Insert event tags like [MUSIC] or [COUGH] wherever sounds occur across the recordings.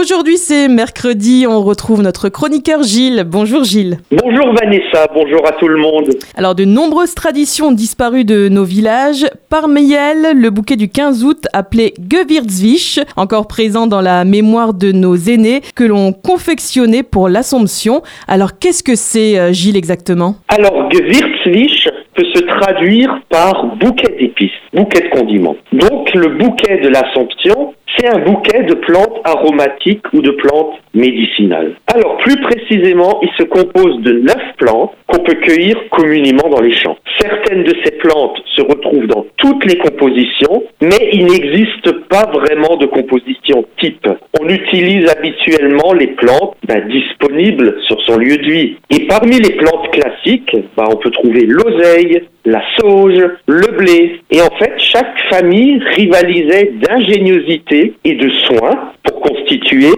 Aujourd'hui c'est mercredi, on retrouve notre chroniqueur Gilles. Bonjour Gilles. Bonjour Vanessa, bonjour à tout le monde. Alors de nombreuses traditions ont disparu de nos villages. Parmi elles, le bouquet du 15 août appelé Gewürzwisch, encore présent dans la mémoire de nos aînés, que l'on confectionnait pour l'Assomption. Alors qu'est-ce que c'est euh, Gilles exactement? Alors Gewürzwisch peut se traduire par bouquet d'épices, bouquet de condiments. Donc le bouquet de l'Assomption, c'est un bouquet de plantes aromatiques ou de plantes médicinales. Alors plus précisément, il se compose de neuf plantes peut cueillir communément dans les champs. Certaines de ces plantes se retrouvent dans toutes les compositions, mais il n'existe pas vraiment de composition type. On utilise habituellement les plantes bah, disponibles sur son lieu de vie. Et parmi les plantes classiques, bah, on peut trouver l'oseille, la sauge, le blé. Et en fait, chaque famille rivalisait d'ingéniosité et de soins pour constituer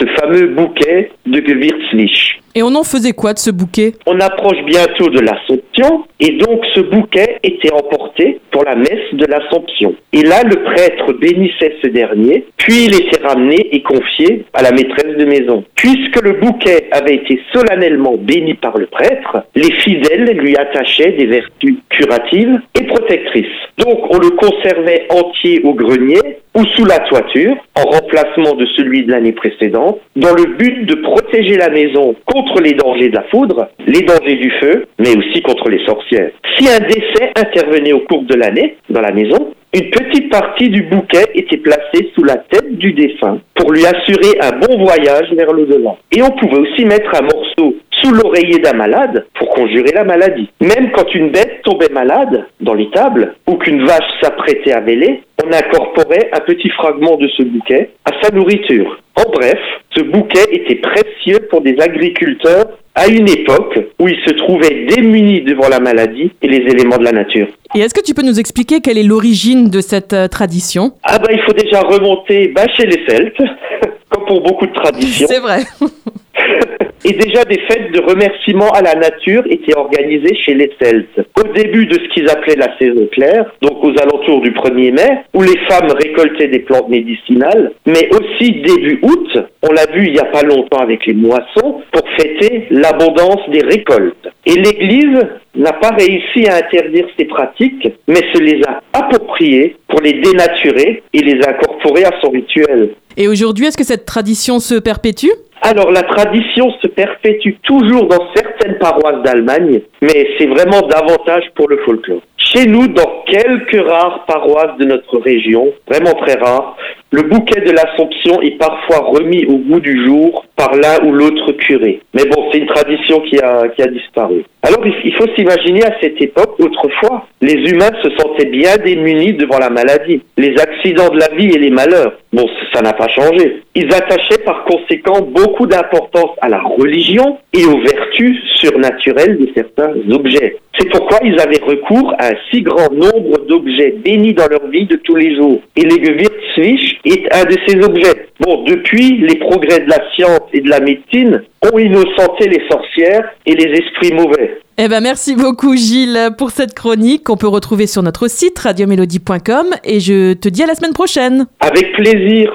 ce fameux bouquet de Gewürzlich. Et on en faisait quoi de ce bouquet On approche bientôt de l'Assomption et donc ce bouquet était emporté pour la messe de l'Assomption. Et là, le prêtre bénissait ce dernier, puis il était ramené et confié à la maîtresse de maison. Puisque le bouquet avait été solennellement béni par le prêtre, les fidèles lui attachaient des vertus curatives et protectrices. Donc on le conservait entier au grenier ou sous la toiture, en remplacement de celui de l'année précédente, dans le but de protéger la maison contre les dangers de la foudre, les dangers du feu, mais aussi contre les sorcières. Si un décès intervenait au cours de l'année dans la maison, une petite partie du bouquet était placée sous la tête du défunt pour lui assurer un bon voyage vers l'au-delà. Et on pouvait aussi mettre un morceau sous l'oreiller d'un malade pour conjurer la maladie. Même quand une bête tombait malade dans l'étable ou qu'une vache s'apprêtait à véler, on incorporait un petit fragment de ce bouquet à sa nourriture. En bref, ce bouquet était précieux pour des agriculteurs à une époque où ils se trouvaient démunis devant la maladie et les éléments de la nature. Et est-ce que tu peux nous expliquer quelle est l'origine de cette euh, tradition? Ah bah il faut déjà remonter bah, chez les Celtes, [LAUGHS] comme pour beaucoup de traditions. C'est vrai. [LAUGHS] Et déjà des fêtes de remerciement à la nature étaient organisées chez les Celtes. Au début de ce qu'ils appelaient la saison claire, donc aux alentours du 1er mai, où les femmes récoltaient des plantes médicinales, mais aussi début août, on l'a vu il n'y a pas longtemps avec les moissons, pour fêter l'abondance des récoltes. Et l'Église n'a pas réussi à interdire ces pratiques, mais se les a appropriées pour les dénaturer et les incorporer à son rituel. Et aujourd'hui, est-ce que cette tradition se perpétue? Alors la tradition se perpétue toujours dans certaines paroisses d'Allemagne, mais c'est vraiment davantage pour le folklore. Chez nous, dans quelques rares paroisses de notre région, vraiment très rares, le bouquet de l'Assomption est parfois remis au goût du jour par l'un ou l'autre curé. Mais bon, c'est une tradition qui a, qui a disparu. Alors il faut s'imaginer à cette époque, autrefois, les humains se sentaient bien démunis devant la maladie, les accidents de la vie et les malheurs. Bon, ça n'a pas changé. Ils attachaient par conséquent beaucoup d'importance à la religion et aux vertus surnaturelles de certains objets. C'est pourquoi ils avaient recours à un si grand nombre d'objets bénis dans leur vie de tous les jours. Et les est un de ces objets. Bon, depuis, les progrès de la science et de la médecine ont innocenté les sorcières et les esprits mauvais. Eh ben merci beaucoup Gilles pour cette chronique qu'on peut retrouver sur notre site radiomélodie.com et je te dis à la semaine prochaine. Avec plaisir.